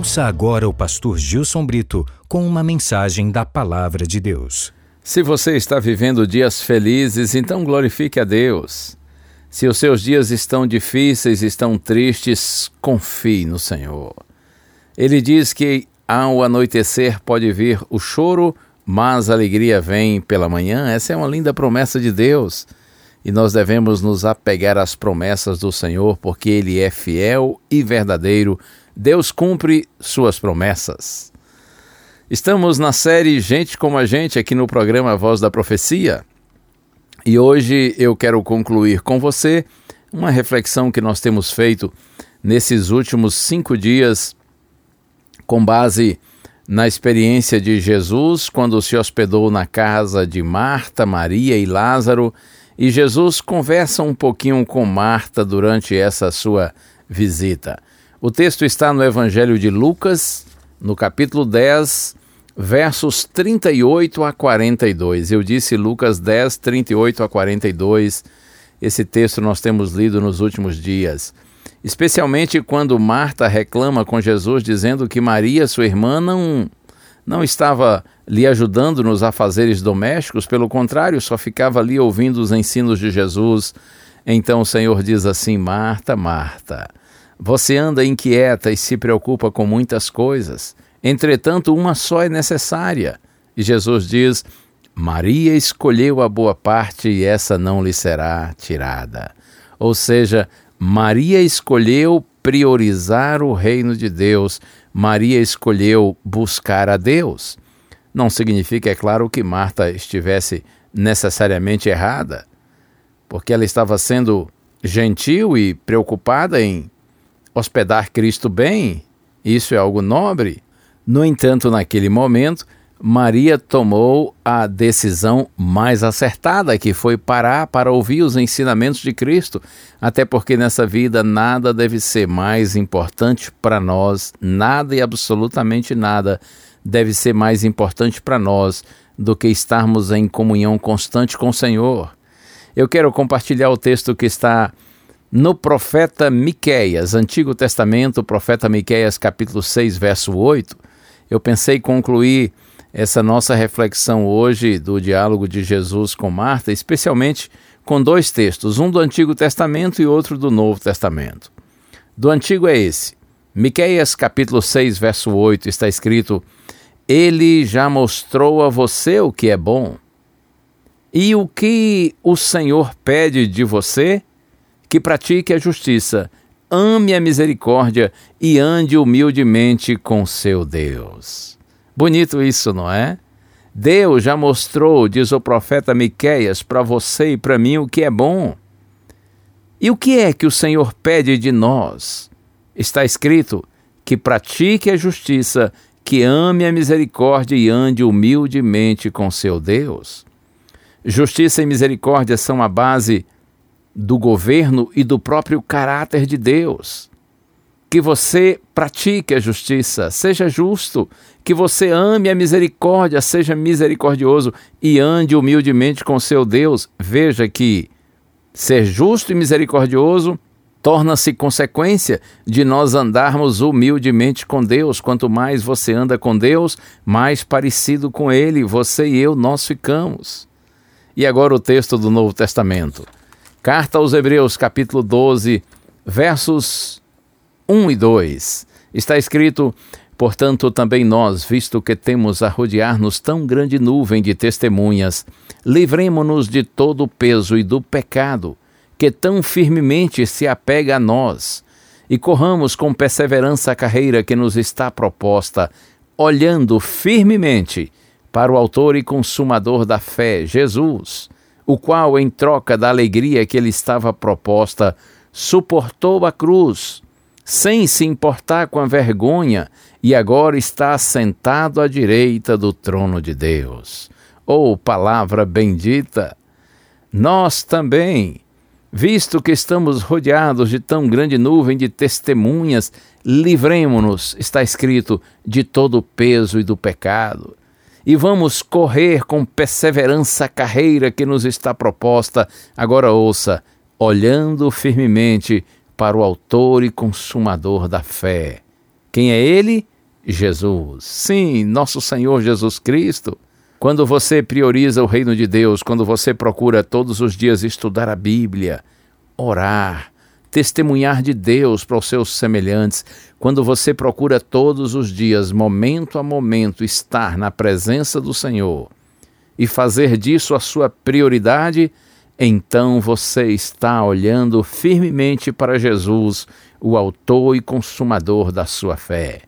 Ouça agora o pastor Gilson Brito com uma mensagem da Palavra de Deus. Se você está vivendo dias felizes, então glorifique a Deus. Se os seus dias estão difíceis, estão tristes, confie no Senhor. Ele diz que ao anoitecer pode vir o choro, mas a alegria vem pela manhã. Essa é uma linda promessa de Deus. E nós devemos nos apegar às promessas do Senhor, porque Ele é fiel e verdadeiro. Deus cumpre suas promessas. Estamos na série Gente como a Gente aqui no programa Voz da Profecia. E hoje eu quero concluir com você uma reflexão que nós temos feito nesses últimos cinco dias, com base na experiência de Jesus quando se hospedou na casa de Marta, Maria e Lázaro. E Jesus conversa um pouquinho com Marta durante essa sua visita. O texto está no Evangelho de Lucas, no capítulo 10, versos 38 a 42. Eu disse Lucas 10, 38 a 42. Esse texto nós temos lido nos últimos dias. Especialmente quando Marta reclama com Jesus, dizendo que Maria, sua irmã, não, não estava lhe ajudando nos afazeres domésticos, pelo contrário, só ficava ali ouvindo os ensinos de Jesus. Então o Senhor diz assim: Marta, Marta, você anda inquieta e se preocupa com muitas coisas. Entretanto, uma só é necessária. E Jesus diz: Maria escolheu a boa parte e essa não lhe será tirada. Ou seja, Maria escolheu priorizar o reino de Deus, Maria escolheu buscar a Deus. Não significa, é claro, que Marta estivesse necessariamente errada, porque ela estava sendo gentil e preocupada em hospedar Cristo bem, isso é algo nobre. No entanto, naquele momento, Maria tomou a decisão mais acertada, que foi parar para ouvir os ensinamentos de Cristo, até porque nessa vida nada deve ser mais importante para nós, nada e absolutamente nada deve ser mais importante para nós do que estarmos em comunhão constante com o Senhor. Eu quero compartilhar o texto que está no profeta Miqueias, Antigo Testamento, profeta Miqueias, capítulo 6, verso 8. Eu pensei concluir essa nossa reflexão hoje do diálogo de Jesus com Marta, especialmente com dois textos, um do Antigo Testamento e outro do Novo Testamento. Do Antigo é esse. Miqueias capítulo 6, verso 8 está escrito: Ele já mostrou a você o que é bom. E o que o Senhor pede de você? Que pratique a justiça, ame a misericórdia e ande humildemente com seu Deus. Bonito isso, não é? Deus já mostrou, diz o profeta Miqueias, para você e para mim o que é bom. E o que é que o Senhor pede de nós? Está escrito que pratique a justiça, que ame a misericórdia e ande humildemente com seu Deus. Justiça e misericórdia são a base do governo e do próprio caráter de Deus. Que você pratique a justiça, seja justo, que você ame a misericórdia, seja misericordioso e ande humildemente com seu Deus. Veja que ser justo e misericordioso torna-se consequência de nós andarmos humildemente com Deus. Quanto mais você anda com Deus, mais parecido com Ele você e eu nós ficamos. E agora o texto do Novo Testamento. Carta aos Hebreus, capítulo 12, versos 1 e 2. Está escrito: Portanto, também nós, visto que temos a rodear-nos tão grande nuvem de testemunhas, livremo-nos de todo o peso e do pecado que tão firmemente se apega a nós, e corramos com perseverança a carreira que nos está proposta, olhando firmemente para o Autor e Consumador da fé, Jesus o qual, em troca da alegria que lhe estava proposta, suportou a cruz, sem se importar com a vergonha, e agora está sentado à direita do trono de Deus. Oh, palavra bendita! Nós também, visto que estamos rodeados de tão grande nuvem de testemunhas, livremo-nos, está escrito, de todo o peso e do pecado e vamos correr com perseverança a carreira que nos está proposta. Agora ouça, olhando firmemente para o Autor e Consumador da fé. Quem é Ele? Jesus. Sim, nosso Senhor Jesus Cristo. Quando você prioriza o reino de Deus, quando você procura todos os dias estudar a Bíblia, orar, testemunhar de Deus para os seus semelhantes, quando você procura todos os dias, momento a momento, estar na presença do Senhor e fazer disso a sua prioridade, então você está olhando firmemente para Jesus, o autor e consumador da sua fé.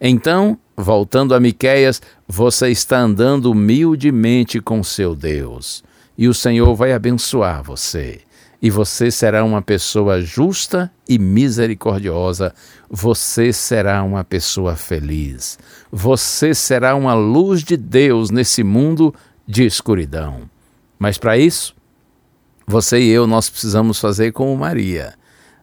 Então, voltando a Miqueias, você está andando humildemente com seu Deus, e o Senhor vai abençoar você e você será uma pessoa justa e misericordiosa. Você será uma pessoa feliz. Você será uma luz de Deus nesse mundo de escuridão. Mas para isso, você e eu nós precisamos fazer como Maria.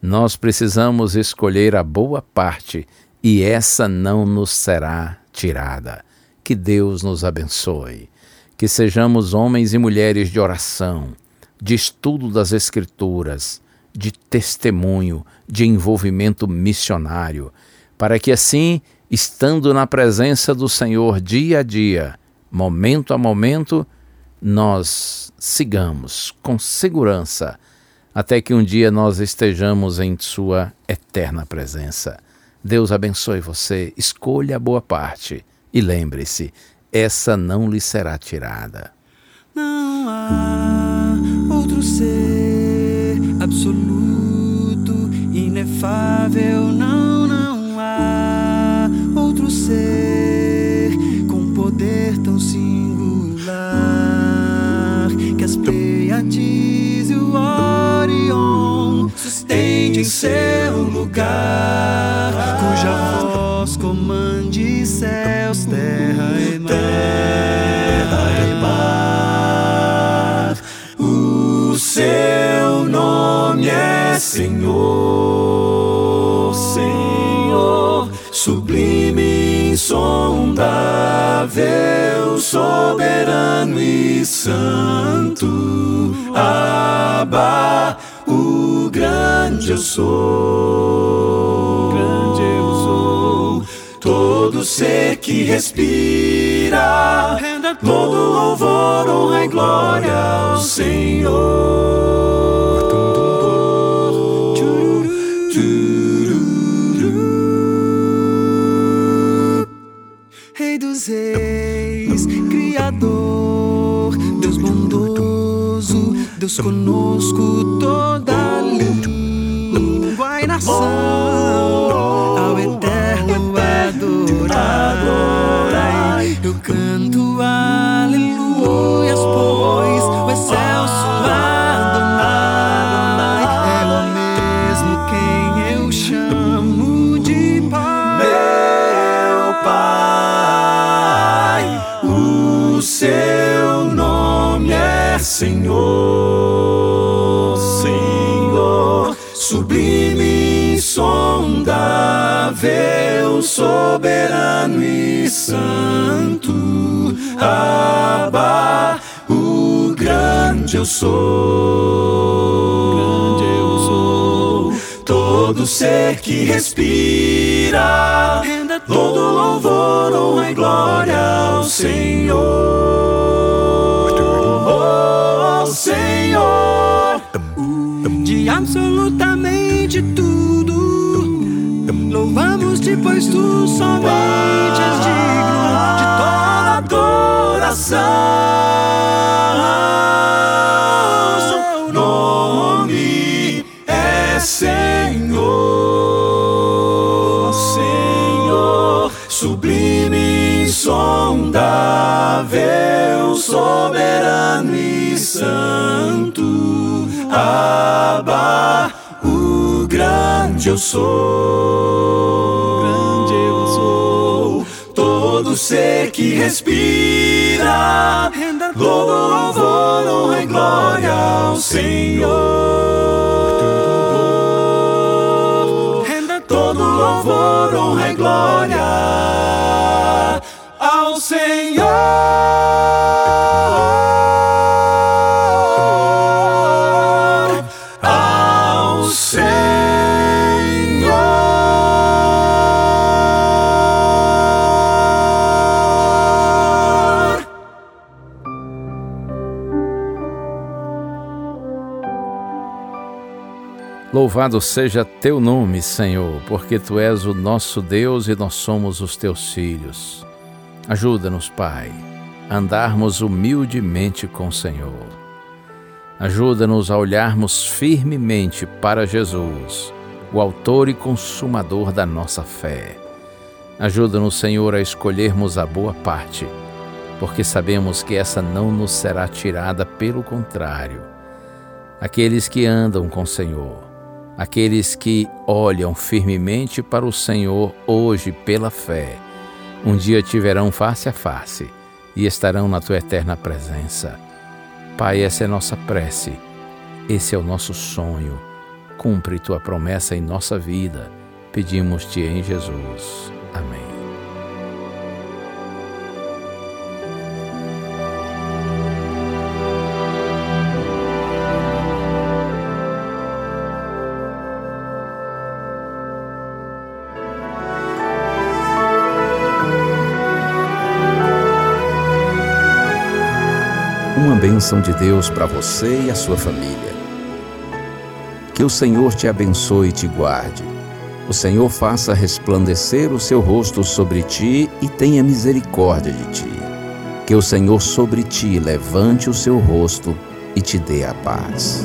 Nós precisamos escolher a boa parte e essa não nos será tirada. Que Deus nos abençoe. Que sejamos homens e mulheres de oração de estudo das Escrituras, de testemunho, de envolvimento missionário, para que assim, estando na presença do Senhor dia a dia, momento a momento, nós sigamos com segurança até que um dia nós estejamos em Sua eterna presença. Deus abençoe você, escolha a boa parte e lembre-se, essa não lhe será tirada. Ser absoluto, inefável. Não, não há outro ser com poder tão singular que as Pleiades e o Orion sustentem seu lugar, cuja voz comande céus, terra e mar. Senhor, Senhor, sublime, insondável, soberano e santo, Abba, o grande eu sou, grande eu sou, todo ser que respira, todo louvor, honra e glória ao Senhor. Deus conosco toda língua e nação ao eterno adorai. Eu canto aleluias, pois o excelso Adonai é o mesmo quem eu chamo de Pai. Meu Pai, o seu nome é Senhor. Soberano e santo, Abba, o grande eu sou. Grande eu sou. Todo ser que respira, todo louvor, honra e glória ao Senhor. Oh, Senhor, de absolutamente tudo Louvamos-te, pois tu somente és digno de toda adoração. Seu nome é Senhor, Senhor, sublime, insondável, soberano e santo. Abba, o eu sou, Todo ser que respira, todo louvor, honra e glória ao Senhor. Todo louvor, honra e glória ao Senhor. Louvado seja teu nome, Senhor, porque tu és o nosso Deus e nós somos os teus filhos. Ajuda-nos, Pai, a andarmos humildemente com o Senhor. Ajuda-nos a olharmos firmemente para Jesus, o Autor e Consumador da nossa fé. Ajuda-nos, Senhor, a escolhermos a boa parte, porque sabemos que essa não nos será tirada, pelo contrário. Aqueles que andam com o Senhor aqueles que olham firmemente para o Senhor hoje pela fé, um dia te verão face a face e estarão na tua eterna presença. Pai, essa é nossa prece, esse é o nosso sonho. Cumpre tua promessa em nossa vida. Pedimos-te em Jesus. Amém. Bênção de Deus para você e a sua família. Que o Senhor te abençoe e te guarde. O Senhor faça resplandecer o seu rosto sobre ti e tenha misericórdia de ti. Que o Senhor sobre ti levante o seu rosto e te dê a paz.